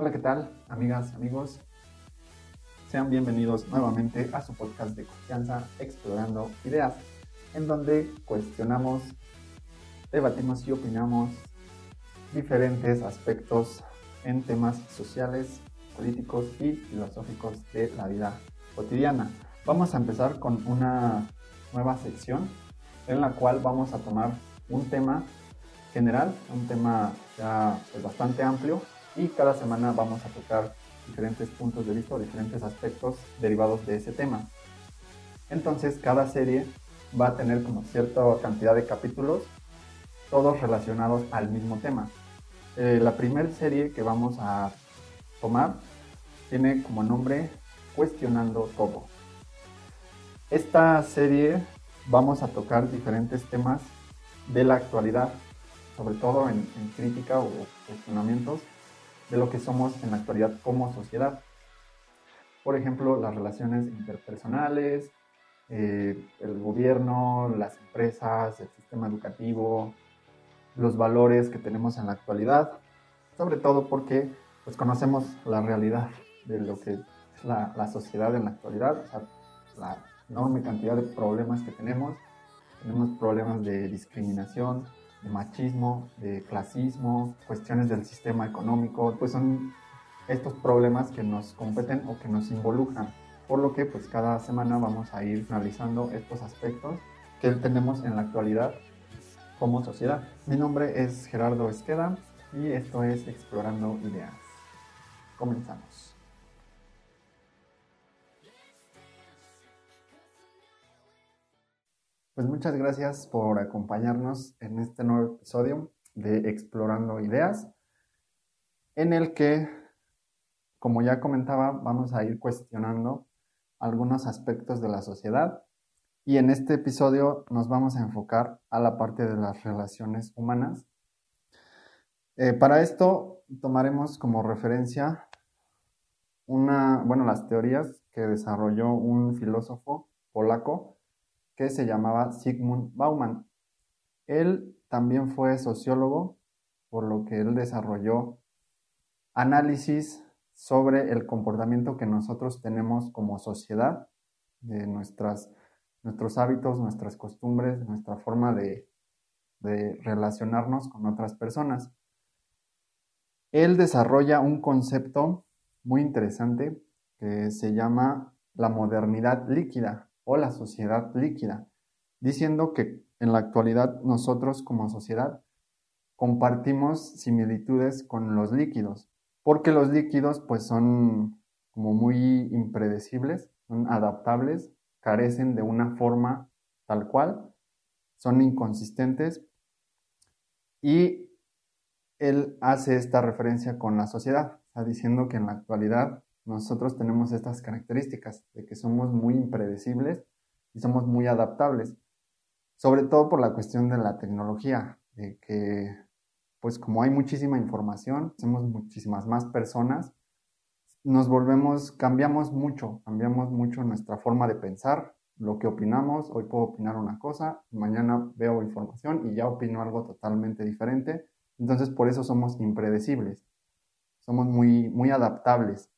Hola, ¿qué tal, amigas, amigos? Sean bienvenidos nuevamente a su podcast de confianza Explorando Ideas, en donde cuestionamos, debatimos y opinamos diferentes aspectos en temas sociales, políticos y filosóficos de la vida cotidiana. Vamos a empezar con una nueva sección en la cual vamos a tomar un tema general, un tema ya pues, bastante amplio y cada semana vamos a tocar diferentes puntos de vista o diferentes aspectos derivados de ese tema. Entonces cada serie va a tener como cierta cantidad de capítulos, todos relacionados al mismo tema. Eh, la primera serie que vamos a tomar tiene como nombre Cuestionando todo. Esta serie vamos a tocar diferentes temas de la actualidad, sobre todo en, crítica o cuestionamientos de lo que somos en la actualidad como sociedad. Por ejemplo, las relaciones interpersonales, eh, el gobierno, las empresas, el sistema educativo, los valores que tenemos en la actualidad, sobre todo porque pues, conocemos la realidad de lo que es la, la sociedad en la actualidad, la enorme cantidad de problemas que tenemos. Tenemos problemas de discriminación, de machismo, de clasismo, cuestiones del sistema económico, pues son estos problemas que nos competen o que nos involucran. Por lo que pues cada semana vamos a ir analizando estos aspectos que tenemos en la actualidad como sociedad. Mi nombre es Gerardo Esqueda y esto es Explorando Ideas. Comenzamos. Pues muchas gracias por acompañarnos en este nuevo episodio de Explorando Ideas, en el que, como ya comentaba, vamos a ir cuestionando algunos aspectos de la sociedad y en este episodio nos vamos a enfocar a la parte de las relaciones humanas. Eh, para esto tomaremos como referencia una, bueno, las teorías que desarrolló un filósofo polaco que se llamaba Sigmund Bauman. Él también fue sociólogo, por lo que él desarrolló análisis sobre el comportamiento que nosotros tenemos como sociedad, de nuestras, nuestros hábitos, nuestras costumbres, nuestra forma de, de relacionarnos con otras personas. Él desarrolla un concepto muy interesante que se llama la modernidad líquida o la sociedad líquida, diciendo que en la actualidad nosotros como sociedad compartimos similitudes con los líquidos, porque los líquidos pues son como muy impredecibles, son adaptables, carecen de una forma tal cual, son inconsistentes y él hace esta referencia con la sociedad, está diciendo que en la actualidad nosotros tenemos estas características de que somos muy impredecibles y somos muy adaptables, sobre todo por la cuestión de la tecnología, de que pues como hay muchísima información, somos muchísimas más personas, nos volvemos, cambiamos mucho, cambiamos mucho nuestra forma de pensar, lo que opinamos, hoy puedo opinar una cosa, mañana veo información y ya opino algo totalmente diferente, entonces por eso somos impredecibles, somos muy, muy adaptables.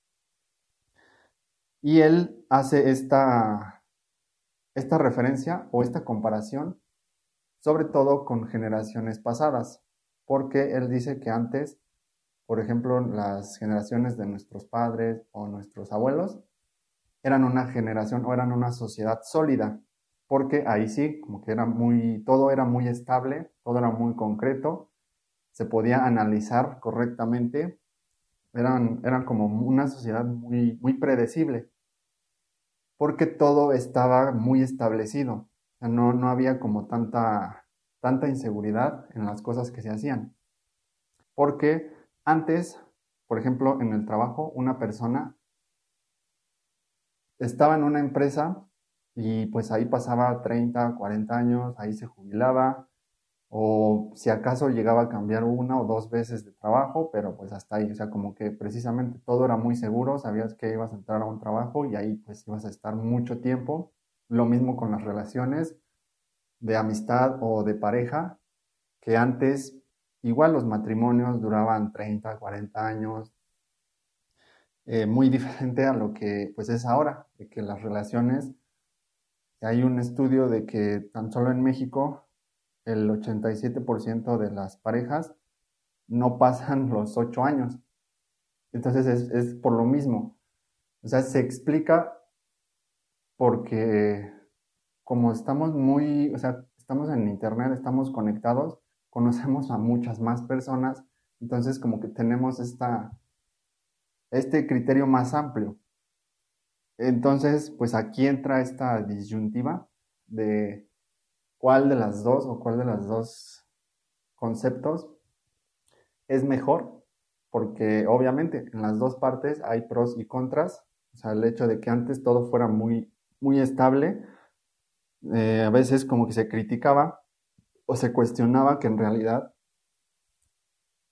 Y él hace esta, esta referencia o esta comparación, sobre todo con generaciones pasadas, porque él dice que antes, por ejemplo, las generaciones de nuestros padres o nuestros abuelos, eran una generación o eran una sociedad sólida, porque ahí sí, como que era muy, todo era muy estable, todo era muy concreto, se podía analizar correctamente eran, eran como una sociedad muy, muy predecible, porque todo estaba muy establecido. no, no había como tanta, tanta inseguridad en las cosas que se hacían. Porque antes, por ejemplo, en el trabajo, una persona estaba en una empresa y pues ahí pasaba 30, 40 años, ahí se jubilaba, o si acaso llegaba a cambiar una o dos veces de trabajo, pero pues hasta ahí, o sea, como que precisamente todo era muy seguro, sabías que ibas a entrar a un trabajo y ahí pues ibas a estar mucho tiempo. Lo mismo con las relaciones de amistad o de pareja, que antes igual los matrimonios duraban 30, 40 años, eh, muy diferente a lo que pues es ahora, de que las relaciones, hay un estudio de que tan solo en México el 87% de las parejas no pasan los 8 años. Entonces es, es por lo mismo. O sea, se explica porque como estamos muy, o sea, estamos en internet, estamos conectados, conocemos a muchas más personas, entonces como que tenemos esta, este criterio más amplio. Entonces, pues aquí entra esta disyuntiva de cuál de las dos o cuál de las dos conceptos es mejor, porque obviamente en las dos partes hay pros y contras, o sea, el hecho de que antes todo fuera muy, muy estable, eh, a veces como que se criticaba o se cuestionaba que en realidad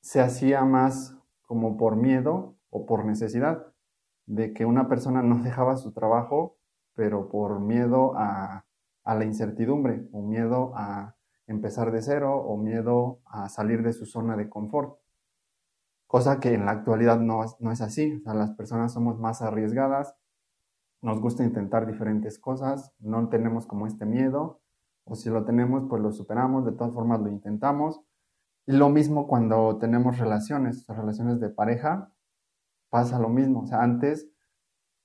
se hacía más como por miedo o por necesidad, de que una persona no dejaba su trabajo, pero por miedo a, a la incertidumbre o miedo a empezar de cero o miedo a salir de su zona de confort. Cosa que en la actualidad no, es así. O sea, las personas somos más arriesgadas, nos gusta intentar diferentes cosas, no tenemos como este miedo, o si lo tenemos, pues lo superamos, de todas formas lo intentamos. Y lo mismo cuando tenemos relaciones, relaciones de pareja, pasa lo mismo. O sea, antes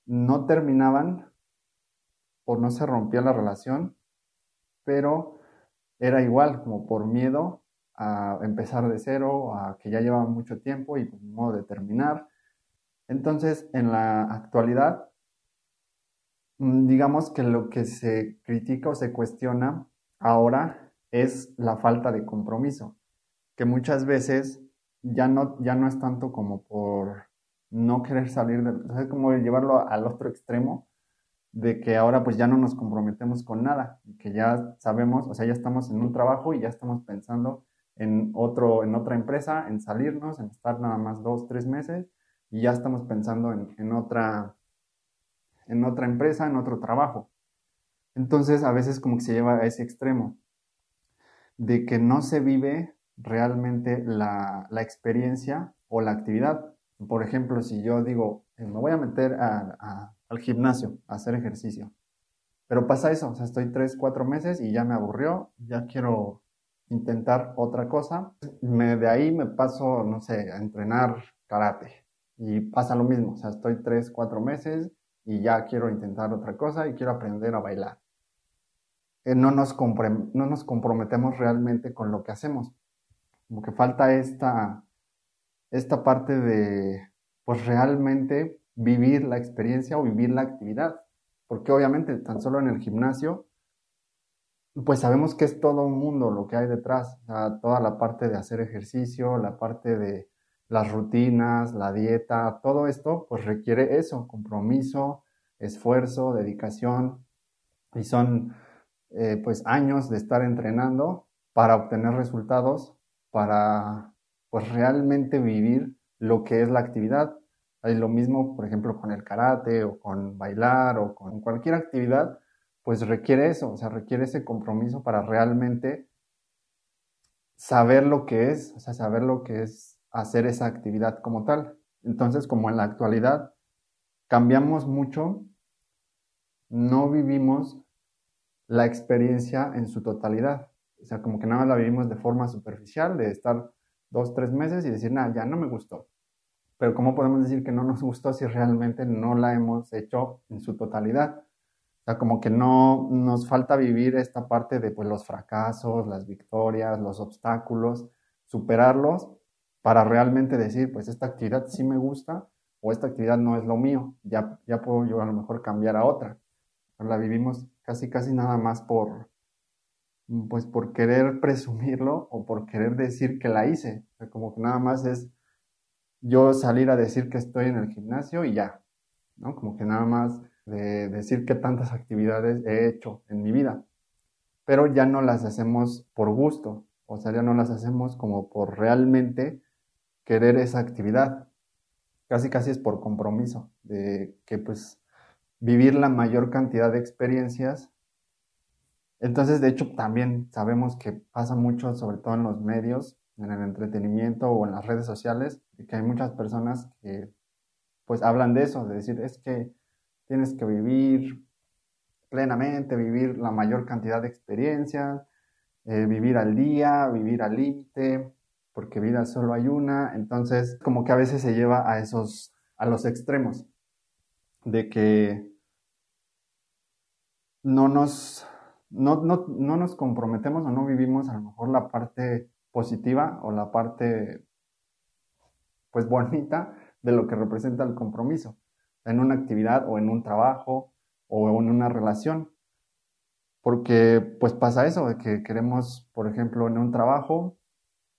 no terminaban o no se rompía la relación, pero era igual, como por miedo a empezar de cero, a que ya llevaba mucho tiempo y por modo de terminar. Entonces, en la actualidad, mm, digamos que lo que se critica o se cuestiona ahora es la falta de compromiso, que muchas veces ya no, ya no es tanto como por no querer salir de, es como llevarlo al otro extremo de que ahora pues ya no nos comprometemos con nada, que ya sabemos, o sea, ya estamos en un trabajo y ya estamos pensando en otro, en otra empresa, en salirnos, en estar nada más dos, tres meses y ya estamos pensando en, en otra, en otra empresa, en otro trabajo. Entonces a veces como que se lleva a ese extremo de que no se vive realmente la, la experiencia o la actividad por ejemplo, si yo digo, me voy a meter al gimnasio a hacer ejercicio, pero pasa eso, o sea, estoy tres, cuatro meses y ya me aburrió, ya quiero intentar otra cosa, me, de ahí me paso, no sé, a entrenar karate. Y pasa lo mismo, o sea, estoy tres, cuatro meses y ya quiero intentar otra cosa y quiero aprender a bailar. Eh, no, nos no nos comprometemos realmente con lo que hacemos, como que falta esta esta parte de, pues realmente vivir la experiencia o vivir la actividad. Porque obviamente tan solo en el gimnasio, pues sabemos que es todo un mundo lo que hay detrás, toda la parte de hacer ejercicio, la parte de las rutinas, la dieta, todo esto pues requiere eso, compromiso, esfuerzo, dedicación y son eh, pues años de estar entrenando para obtener resultados, para pues realmente vivir lo que es la actividad. Hay lo mismo, por ejemplo, con el karate o con bailar o con cualquier actividad, pues requiere eso, o sea, requiere ese compromiso para realmente saber lo que es, o sea, saber lo que es hacer esa actividad como tal. Entonces, como en la actualidad cambiamos mucho, no vivimos la experiencia en su totalidad. O sea, como que nada más la vivimos de forma superficial, de estar dos, tres meses y decir, nada, ya no me gustó. Pero ¿cómo podemos decir que no nos gustó si realmente no la hemos hecho en su totalidad? O sea, como que no nos falta vivir esta parte de pues, los fracasos, las victorias, los obstáculos, superarlos para realmente decir, pues esta actividad sí me gusta o esta actividad no es lo mío, ya, ya puedo yo a lo mejor cambiar a otra. La vivimos casi, casi nada más por, pues por querer presumirlo o por querer decir que la hice. como que nada más es yo salir a decir que estoy en el gimnasio y ya, ¿no? Como que nada más de decir qué tantas actividades he hecho en mi vida. Pero ya no las hacemos por gusto, o sea, ya no las hacemos como por realmente querer esa actividad. Casi casi es por compromiso, de que pues vivir la mayor cantidad de experiencias entonces, de hecho, también sabemos que pasa mucho, sobre todo en los medios, en el entretenimiento o en las redes sociales, que hay muchas personas que pues hablan de eso, de decir, es que tienes que vivir plenamente, vivir la mayor cantidad de experiencias, eh, vivir al día, vivir al límite, porque vida solo hay una, entonces como que a veces se lleva a esos, a los extremos, de que no nos, no, no, no nos comprometemos o no vivimos a lo mejor la parte positiva o la parte pues bonita de lo que representa el compromiso en una actividad o en un trabajo o en una relación. Porque pues pasa eso, de que queremos, por ejemplo, en un trabajo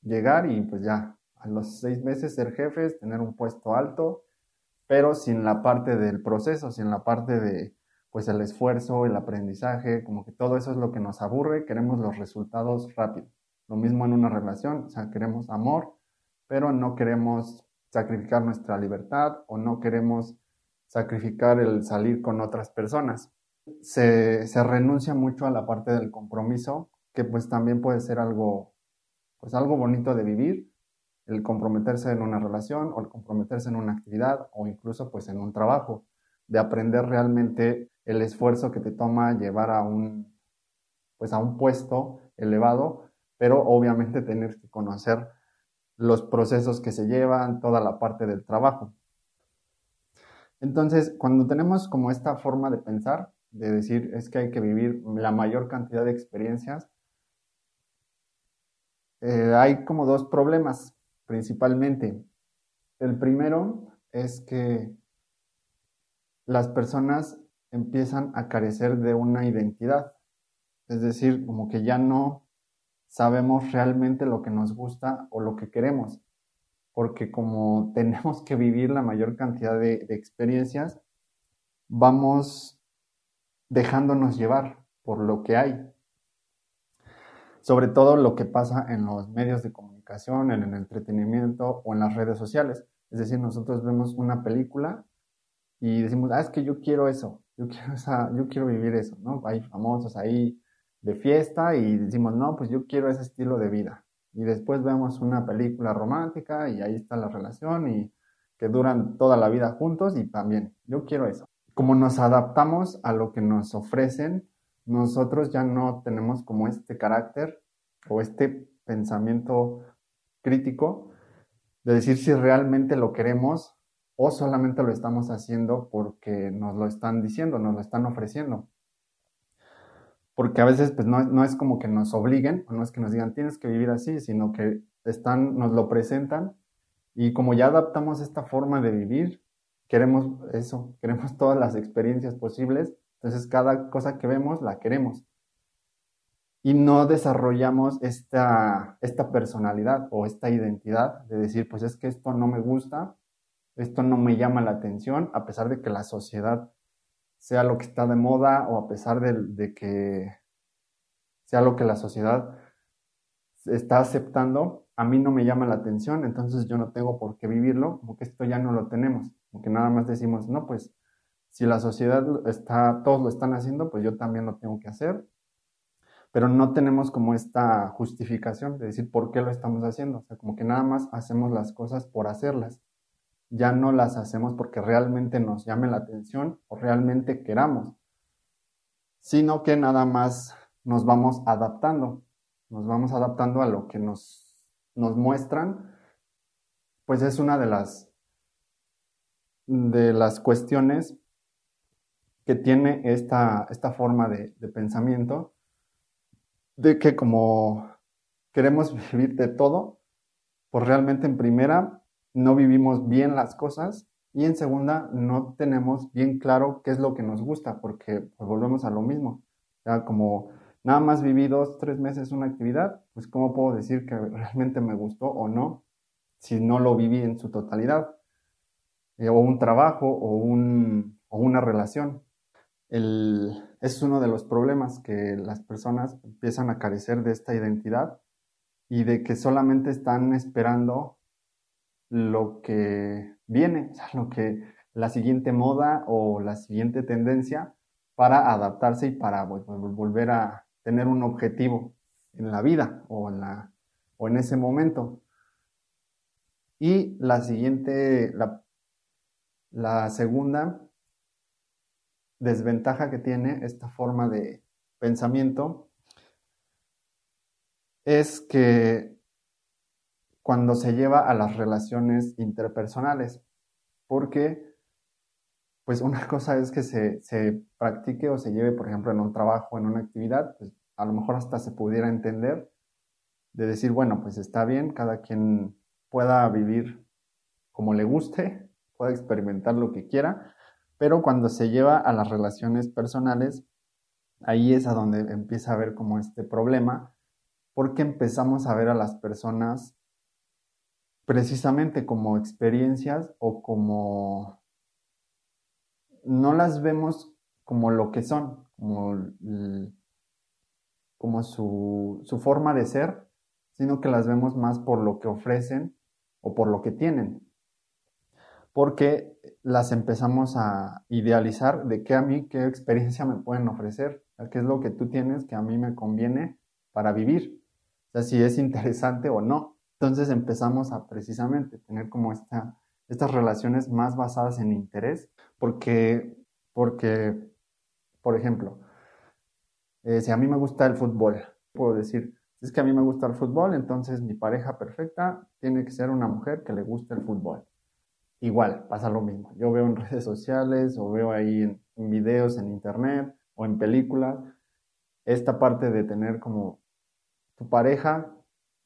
llegar y pues ya, a los seis meses ser jefes, tener un puesto alto, pero sin la parte del proceso, sin la parte de pues el esfuerzo, el aprendizaje, como que todo eso es lo que nos aburre, queremos los resultados rápidos. Lo mismo en una relación, o sea, queremos amor, pero no queremos sacrificar nuestra libertad o no queremos sacrificar el salir con otras personas. Se, se, renuncia mucho a la parte del compromiso, que pues también puede ser algo, pues algo bonito de vivir, el comprometerse en una relación o el comprometerse en una actividad o incluso pues en un trabajo, de aprender realmente el esfuerzo que te toma llevar a un, pues a un puesto elevado, pero obviamente tener que conocer los procesos que se llevan, toda la parte del trabajo. Entonces, cuando tenemos como esta forma de pensar, de decir es que hay que vivir la mayor cantidad de experiencias, eh, hay como dos problemas principalmente. El primero es que las personas empiezan a carecer de una identidad, es decir, como que ya no sabemos realmente lo que nos gusta o lo que queremos, porque como tenemos que vivir la mayor cantidad de, experiencias, vamos dejándonos llevar por lo que hay. Sobre todo lo que pasa en los medios de comunicación, en el entretenimiento o en las redes sociales. Es decir, nosotros vemos una película y decimos, ah, es que yo quiero eso, yo quiero, yo quiero vivir eso, ¿no? Hay famosos ahí de fiesta y decimos, no, pues yo quiero ese estilo de vida. Y después vemos una película romántica y ahí está la relación y que duran toda la vida juntos y también, yo quiero eso. Como nos adaptamos a lo que nos ofrecen, nosotros ya no tenemos como este carácter o este pensamiento crítico de decir si realmente lo queremos o solamente lo estamos haciendo porque nos lo están diciendo, nos lo están ofreciendo porque a veces pues no, es como que nos obliguen, o no es que nos digan tienes que vivir así, sino que están, nos lo presentan y como ya adaptamos esta forma de vivir, queremos eso, queremos todas las experiencias posibles, entonces cada cosa que vemos la queremos. Y no desarrollamos esta, esta personalidad o esta identidad de decir, pues es que esto no me gusta, esto no me llama la atención, a pesar de que la sociedad sea lo que está de moda o a pesar de, que sea lo que la sociedad está aceptando, a mí no me llama la atención, entonces yo no tengo por qué vivirlo, como que esto ya no lo tenemos, porque nada más decimos, no, pues si la sociedad está, todos lo están haciendo, pues yo también lo tengo que hacer, pero no tenemos como esta justificación de decir por qué lo estamos haciendo, o sea, como que nada más hacemos las cosas por hacerlas ya no las hacemos porque realmente nos llame la atención o realmente queramos, sino que nada más nos vamos adaptando, nos vamos adaptando a lo que nos, nos muestran, pues es una de las, de las cuestiones que tiene esta, esta forma de, de pensamiento, de que como queremos vivir de todo, pues realmente en primera no vivimos bien las cosas y en segunda no tenemos bien claro qué es lo que nos gusta porque pues, volvemos a lo mismo. Ya como nada más viví dos, tres meses una actividad, pues cómo puedo decir que realmente me gustó o no si no lo viví en su totalidad. Eh, o un trabajo o, un, o una relación. El, es uno de los problemas que las personas empiezan a carecer de esta identidad y de que solamente están esperando lo que viene, lo que la siguiente moda o la siguiente tendencia para adaptarse y para volver a tener un objetivo en la vida o en, la, o en ese momento. Y la siguiente, la, La segunda desventaja que tiene esta forma de pensamiento es que cuando se lleva a las relaciones interpersonales, porque pues una cosa es que se, se, practique o se lleve, por ejemplo, en un trabajo, en una actividad, pues a lo mejor hasta se pudiera entender de decir, bueno, pues está bien, cada quien pueda vivir como le guste, pueda experimentar lo que quiera, pero cuando se lleva a las relaciones personales, ahí es a donde empieza a haber como este problema, porque empezamos a ver a las personas precisamente como experiencias o como no las vemos como lo que son, como, como su, su, forma de ser, sino que las vemos más por lo que ofrecen o por lo que tienen. Porque las empezamos a idealizar de qué a mí, qué experiencia me pueden ofrecer, qué es lo que tú tienes que a mí me conviene para vivir, o sea, si es interesante o no. Entonces empezamos a precisamente tener como esta, estas relaciones más basadas en interés, porque, porque por ejemplo, eh, si a mí me gusta el fútbol, puedo decir, es que a mí me gusta el fútbol, entonces mi pareja perfecta tiene que ser una mujer que le guste el fútbol. Igual, pasa lo mismo. Yo veo en redes sociales o veo ahí en videos en internet o en películas esta parte de tener como tu pareja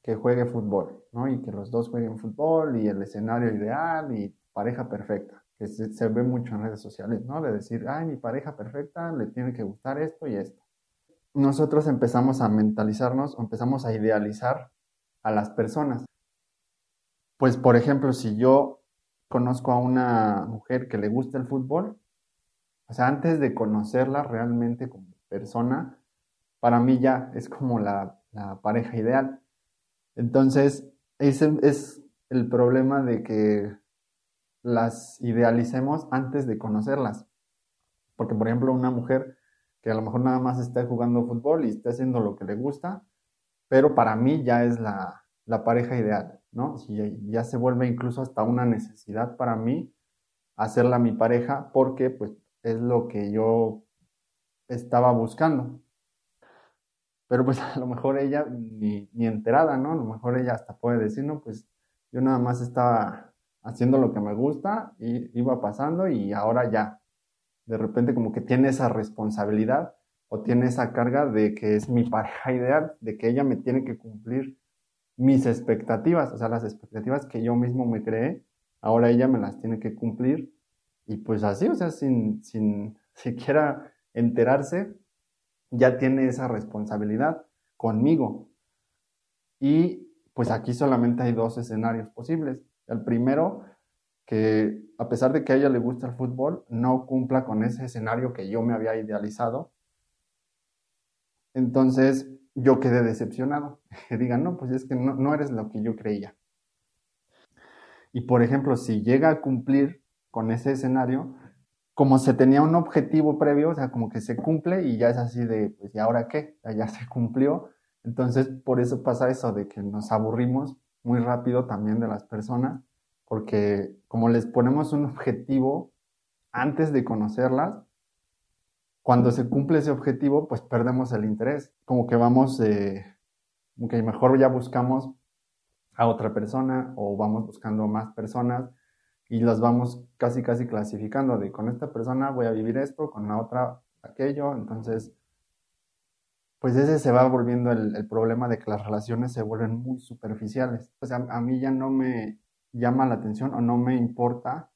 que juegue fútbol, ¿no? Y que los dos jueguen fútbol y el escenario ideal y pareja perfecta, que se, ve mucho en redes sociales, ¿no? De decir, ay, mi pareja perfecta le tiene que gustar esto y esto. Nosotros empezamos a mentalizarnos o empezamos a idealizar a las personas. Pues, por ejemplo, si yo conozco a una mujer que le gusta el fútbol, o sea, antes de conocerla realmente como persona, para mí ya es como la, pareja ideal. Entonces, ese es el problema de que las idealicemos antes de conocerlas. Porque, por ejemplo, una mujer que a lo mejor nada más está jugando fútbol y está haciendo lo que le gusta, pero para mí ya es la, pareja ideal, ¿no? Y ya se vuelve incluso hasta una necesidad para mí hacerla mi pareja porque pues es lo que yo estaba buscando. Pero pues a lo mejor ella ni, ni enterada, ¿no? A lo mejor ella hasta puede decir, no, pues yo nada más estaba haciendo lo que me gusta y iba pasando y ahora ya. De repente como que tiene esa responsabilidad o tiene esa carga de que es mi pareja ideal, de que ella me tiene que cumplir mis expectativas, o sea, las expectativas que yo mismo me creé, ahora ella me las tiene que cumplir y pues así, o sea, sin, sin siquiera enterarse, ya tiene esa responsabilidad conmigo. Y pues aquí solamente hay dos escenarios posibles. El primero, que a pesar de que a ella le gusta el fútbol, no cumpla con ese escenario que yo me había idealizado. Entonces yo quedé decepcionado. Que digan, no, pues es que no, no eres lo que yo creía. Y por ejemplo, si llega a cumplir con ese escenario, como se tenía un objetivo previo, o sea, como que se cumple y ya es así de, pues, ¿y ahora qué? Ya se cumplió. Entonces, por eso pasa eso de que nos aburrimos muy rápido también de las personas, porque como les ponemos un objetivo antes de conocerlas, cuando se cumple ese objetivo, pues perdemos el interés. Como que vamos, eh, que mejor ya buscamos a otra persona o vamos buscando más personas y las vamos casi, casi clasificando de con esta persona voy a vivir esto, con la otra aquello. Entonces, pues ese se va volviendo el, problema de que las relaciones se vuelven muy superficiales. O sea, a mí ya no me llama la atención o no me importa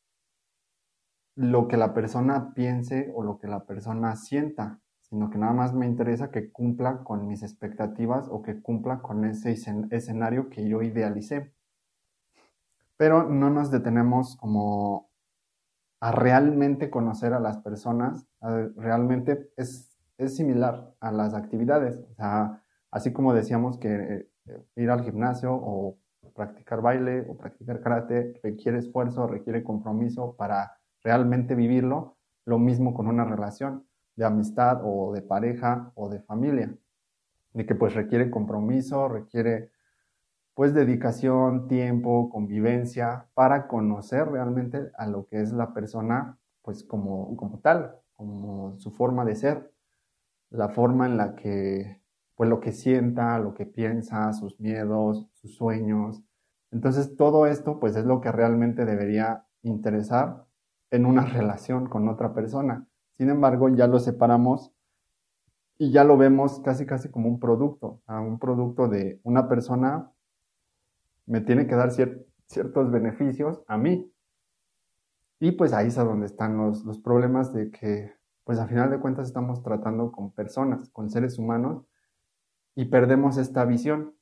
lo que la persona piense o lo que la persona sienta, sino que nada más me interesa que cumpla con mis expectativas o que cumpla con ese escenario que yo idealicé pero no nos detenemos como a realmente conocer a las personas, realmente es, es similar a las actividades, así como decíamos que eh, ir al gimnasio o practicar baile o practicar karate requiere esfuerzo, requiere compromiso para realmente vivirlo, lo mismo con una relación de amistad o de pareja o de familia, de que pues requiere compromiso, requiere pues dedicación, tiempo, convivencia para conocer realmente a lo que es la persona pues como, como tal, como su forma de ser, la forma en la que pues lo que sienta, lo que piensa, sus miedos, sus sueños. Entonces todo esto pues es lo que realmente debería interesar en una relación con otra persona. Sin embargo, ya lo separamos y ya lo vemos casi casi como un producto, a un producto de una persona me tiene que dar ciertos beneficios a mí. Y pues ahí es a donde están los, los problemas de que, pues a final de cuentas estamos tratando con personas, con seres humanos, y perdemos esta visión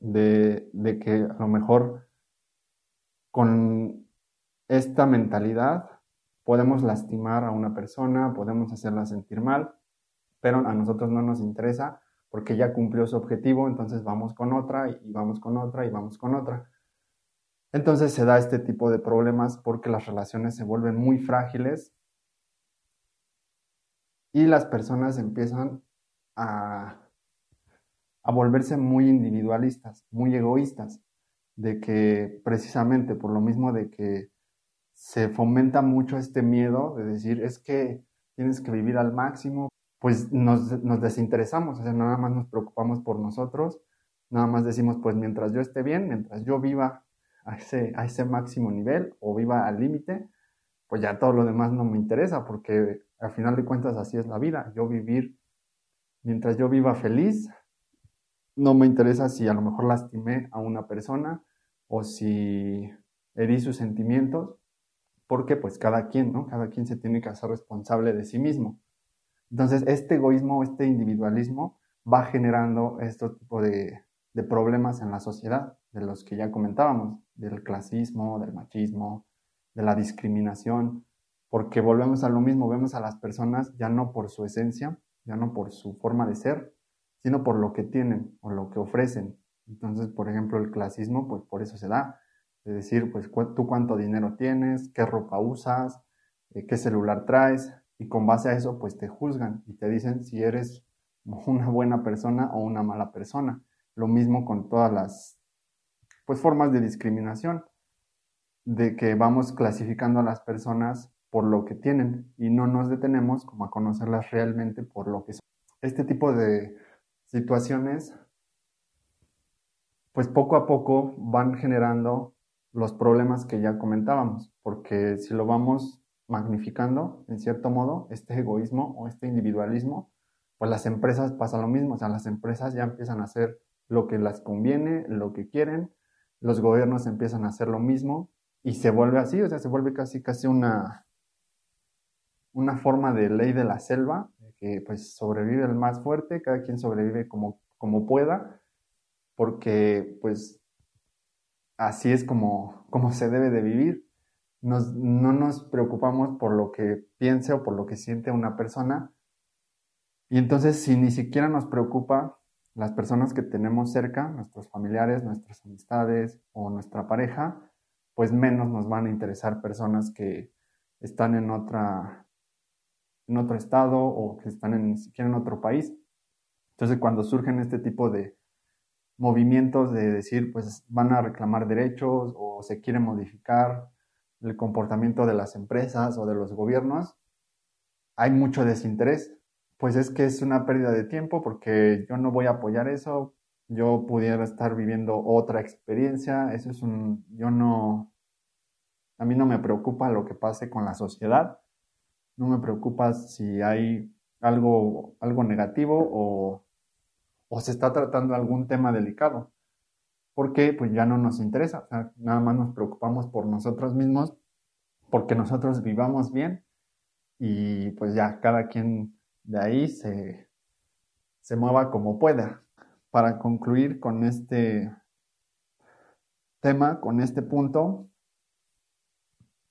de, de que a lo mejor con esta mentalidad podemos lastimar a una persona, podemos hacerla sentir mal, pero a nosotros no nos interesa porque ya cumplió su objetivo, entonces vamos con otra y vamos con otra y vamos con otra. Entonces se da este tipo de problemas porque las relaciones se vuelven muy frágiles y las personas empiezan a, a volverse muy individualistas, muy egoístas, de que precisamente por lo mismo de que se fomenta mucho este miedo de decir es que tienes que vivir al máximo, pues nos, desinteresamos, o sea, nada más nos preocupamos por nosotros, nada más decimos, pues mientras yo esté bien, mientras yo viva a ese, a ese máximo nivel o viva al límite, pues ya todo lo demás no me interesa, porque al final de cuentas así es la vida, yo vivir, mientras yo viva feliz, no me interesa si a lo mejor lastimé a una persona o si herí sus sentimientos, porque pues cada quien, ¿no? Cada quien se tiene que hacer responsable de sí mismo. Entonces, este egoísmo, este individualismo va generando este tipo de, problemas en la sociedad, de los que ya comentábamos, del clasismo, del machismo, de la discriminación, porque volvemos a lo mismo, vemos a las personas ya no por su esencia, ya no por su forma de ser, sino por lo que tienen o lo que ofrecen. Entonces, por ejemplo, el clasismo, pues por eso se da. Es decir, pues tú cuánto dinero tienes, qué ropa usas, eh, qué celular traes, y con base a eso pues te juzgan y te dicen si eres una buena persona o una mala persona. Lo mismo con todas las pues formas de discriminación de que vamos clasificando a las personas por lo que tienen y no nos detenemos como a conocerlas realmente por lo que son. Este tipo de situaciones pues poco a poco van generando los problemas que ya comentábamos, porque si lo vamos magnificando, en cierto modo, este egoísmo o este individualismo, pues las empresas pasa lo mismo, o sea, las empresas ya empiezan a hacer lo que les conviene, lo que quieren, los gobiernos empiezan a hacer lo mismo y se vuelve así, o sea, se vuelve casi casi una, una forma de ley de la selva, que pues sobrevive el más fuerte, cada quien sobrevive como, como pueda, porque pues así es como, como se debe de vivir no nos preocupamos por lo que piense o por lo que siente una persona. Y entonces, si ni siquiera nos preocupa las personas que tenemos cerca, nuestros familiares, nuestras amistades o nuestra pareja, pues menos nos van a interesar personas que están en otra en otro estado o que están en, ni siquiera en otro país. Entonces, cuando surgen este tipo de movimientos de decir, pues van a reclamar derechos o se quiere modificar el comportamiento de las empresas o de los gobiernos, hay mucho desinterés. Pues es que es una pérdida de tiempo porque yo no voy a apoyar eso, yo pudiera estar viviendo otra experiencia, eso es un, yo no, a mí no me preocupa lo que pase con la sociedad, no me preocupa si hay algo, algo negativo o, o se está tratando algún tema delicado porque pues ya no nos interesa, nada más nos preocupamos por nosotros mismos, porque nosotros vivamos bien y pues ya cada quien de ahí se, se mueva como pueda. Para concluir con este tema, con este punto,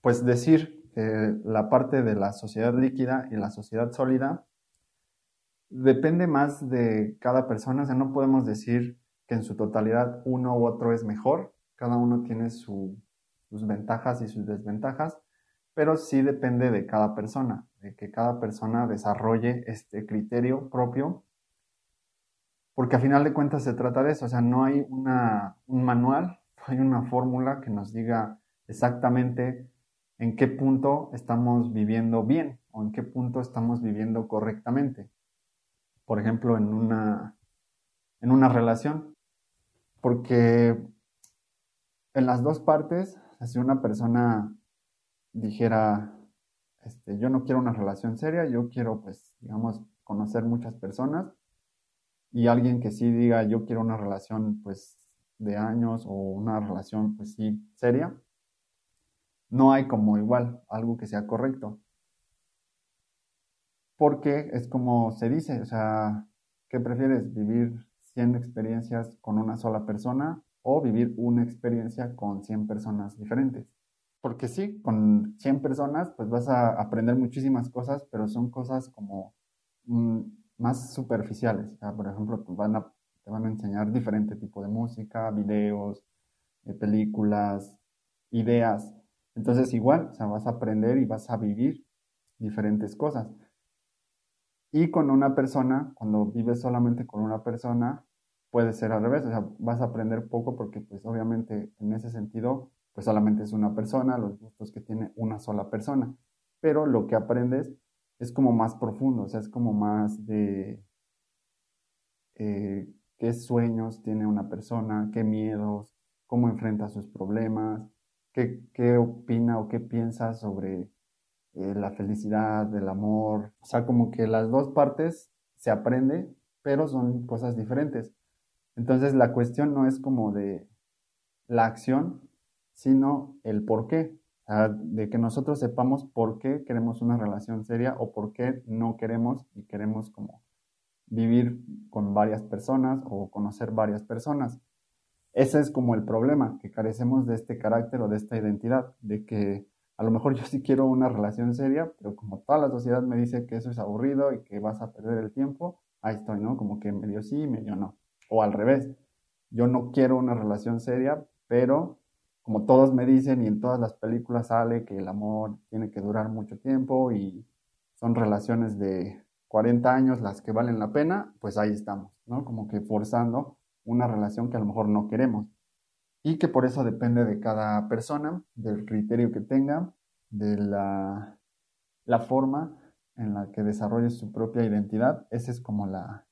pues decir que la parte de la sociedad líquida y la sociedad sólida depende más de cada persona, o sea, no podemos decir que en su totalidad uno u otro es mejor, cada uno tiene sus ventajas y sus desventajas, pero sí depende de cada persona, de que cada persona desarrolle este criterio propio porque a final de cuentas se trata de eso, o sea, no hay una, un manual, no hay una fórmula que nos diga exactamente en qué punto estamos viviendo bien o en qué punto estamos viviendo correctamente. Por ejemplo, en una, en una relación. Porque en las dos partes, si una persona dijera, este, yo no quiero una relación seria, yo quiero, pues, digamos, conocer muchas personas, y alguien que sí diga, yo quiero una relación, pues, de años o una relación, pues sí, seria, no hay como igual algo que sea correcto. Porque es como se dice, o sea, ¿qué prefieres? ¿Vivir 100 experiencias con una sola persona o vivir una experiencia con 100 personas diferentes? Porque sí, con 100 personas pues vas a aprender muchísimas cosas, pero son cosas como mm, más superficiales. Por ejemplo, pues, van a, te van a enseñar diferente tipo de música, videos, eh, películas, ideas. Entonces igual, vas a aprender y vas a vivir diferentes cosas. Y con una persona, cuando vives solamente con una persona, puede ser al revés, o sea, vas a aprender poco porque pues obviamente en ese sentido, pues solamente es una persona, los gustos que tiene una sola persona, pero lo que aprendes es como más profundo, o sea, es como más de eh, qué sueños tiene una persona, qué miedos, cómo enfrenta sus problemas, qué, opina o qué piensa sobre eh, la felicidad, el amor. O sea, como que las dos partes se aprende, pero son cosas diferentes. Entonces la cuestión no es como de la acción, sino el por qué. O sea, de que nosotros sepamos por qué queremos una relación seria o por qué no queremos y queremos como vivir con varias personas o conocer varias personas. Ese es como el problema, que carecemos de este carácter o de esta identidad, de que a lo mejor yo sí quiero una relación seria, pero como toda la sociedad me dice que eso es aburrido y que vas a perder el tiempo, ahí estoy, ¿no? Como que medio sí, medio no. O al revés, yo no quiero una relación seria, pero como todos me dicen y en todas las películas sale que el amor tiene que durar mucho tiempo y son relaciones de 40 años las que valen la pena, pues ahí estamos, ¿no? Como que forzando una relación que a lo mejor no queremos y que por eso depende de cada persona, del criterio que tenga, de la, la forma en la que desarrolle su propia identidad. Ese es como la,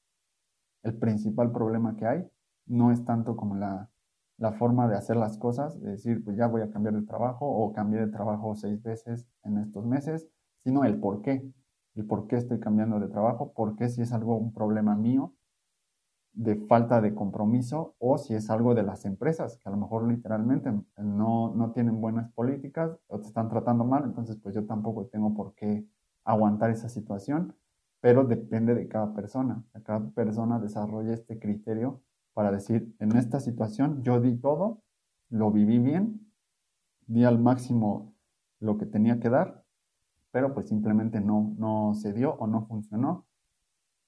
el principal problema que hay. No es tanto como la, la forma de hacer las cosas, de decir, pues ya voy a cambiar de trabajo o cambié de trabajo seis veces en estos meses, sino el por qué. El por qué estoy cambiando de trabajo, por qué si es algo, un problema mío, de falta de compromiso o si es algo de las empresas, que a lo mejor literalmente no, no tienen buenas políticas o te están tratando mal, entonces pues yo tampoco tengo por qué aguantar esa situación, pero depende de cada persona. Cada persona desarrolla este criterio para decir, en esta situación yo di todo, lo viví bien, di al máximo lo que tenía que dar, pero pues simplemente no, no se dio o no funcionó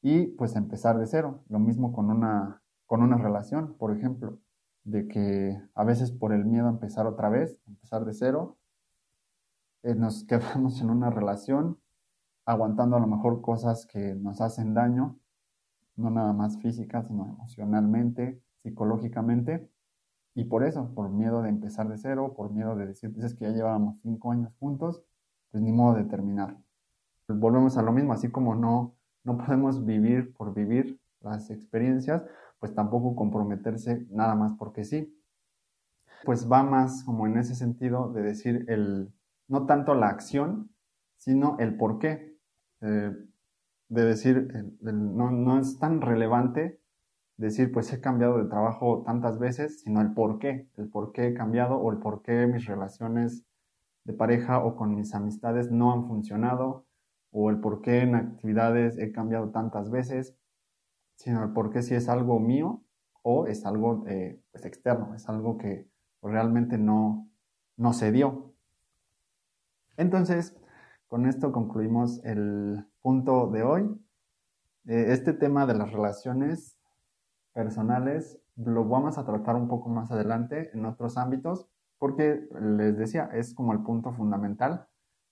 y pues empezar de cero. Lo mismo con una, con una relación, por ejemplo, de que a veces por el miedo a empezar otra vez, empezar de cero, eh, nos quedamos en una relación aguantando a lo mejor cosas que nos hacen daño, no nada más física, sino emocionalmente, psicológicamente. Y por eso, por miedo de empezar de cero, por miedo de decir, pues es que ya llevábamos cinco años juntos, pues ni modo de terminar. volvemos a lo mismo, así como no no podemos vivir por vivir las experiencias, pues tampoco comprometerse nada más porque sí. Pues va más como en ese sentido de decir el, no tanto la acción, sino el por qué. Eh, de decir, no, no es tan relevante decir, pues he cambiado de trabajo tantas veces, sino el por qué, el por qué he cambiado o el por qué mis relaciones de pareja o con mis amistades no han funcionado o el por qué en actividades he cambiado tantas veces, sino el por qué si es algo mío o es algo eh, pues externo, es algo que realmente no, no se dio. Entonces, con esto concluimos el punto de hoy. Eh, este tema de las relaciones personales lo vamos a tratar un poco más adelante en otros ámbitos, porque les decía, es como el punto fundamental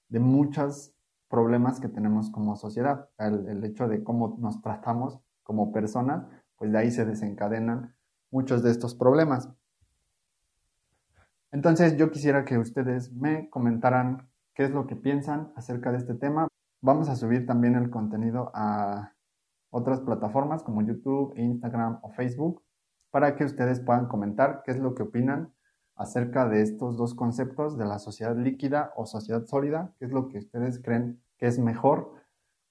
de muchas problemas que tenemos como sociedad. El, hecho de cómo nos tratamos como personas, pues de ahí se desencadenan muchos de estos problemas. Entonces yo quisiera que ustedes me comentaran qué es lo que piensan acerca de este tema. Vamos a subir también el contenido a otras plataformas como YouTube, Instagram o Facebook para que ustedes puedan comentar qué es lo que opinan acerca de estos dos conceptos de la sociedad líquida o sociedad sólida, qué es lo que ustedes creen que es mejor,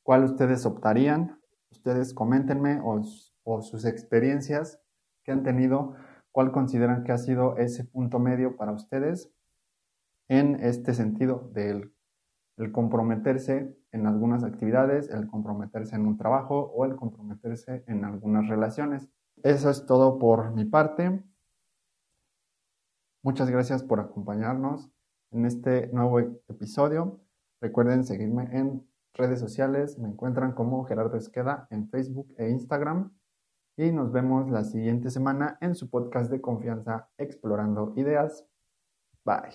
cuál ustedes optarían. Ustedes coméntenme o, o sus experiencias que han tenido, cuál consideran que ha sido ese punto medio para ustedes en este sentido del el comprometerse en algunas actividades, el comprometerse en un trabajo o el comprometerse en algunas relaciones. Eso es todo por mi parte. Muchas gracias por acompañarnos en este nuevo episodio. Recuerden seguirme en redes sociales. Me encuentran como Gerardo Esqueda en Facebook e Instagram. Y nos vemos la siguiente semana en su podcast de confianza Explorando Ideas. Bye.